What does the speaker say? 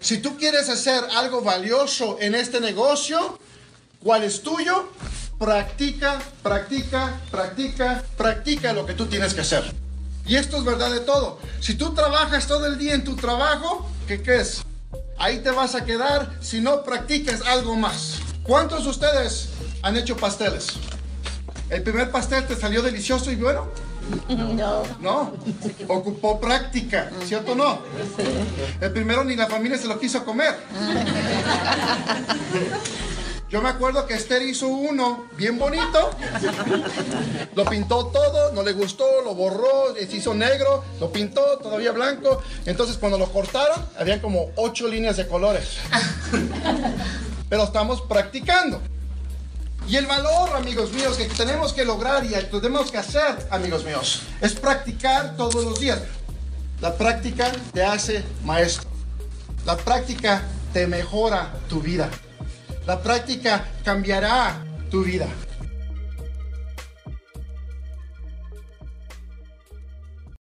Si tú quieres hacer algo valioso en este negocio, ¿cuál es tuyo? Practica, practica, practica, practica lo que tú tienes que hacer. Y esto es verdad de todo. Si tú trabajas todo el día en tu trabajo, ¿qué crees? Ahí te vas a quedar si no practicas algo más. ¿Cuántos de ustedes han hecho pasteles? ¿El primer pastel te salió delicioso y bueno? No. No, ocupó práctica, ¿cierto o no? El primero ni la familia se lo quiso comer. Yo me acuerdo que Esther hizo uno bien bonito, lo pintó todo, no le gustó, lo borró, se hizo negro, lo pintó todavía blanco. Entonces cuando lo cortaron, habían como ocho líneas de colores. Pero estamos practicando. Y el valor, amigos míos, que tenemos que lograr y tenemos que hacer, amigos míos, es practicar todos los días. La práctica te hace maestro. La práctica te mejora tu vida. La práctica cambiará tu vida.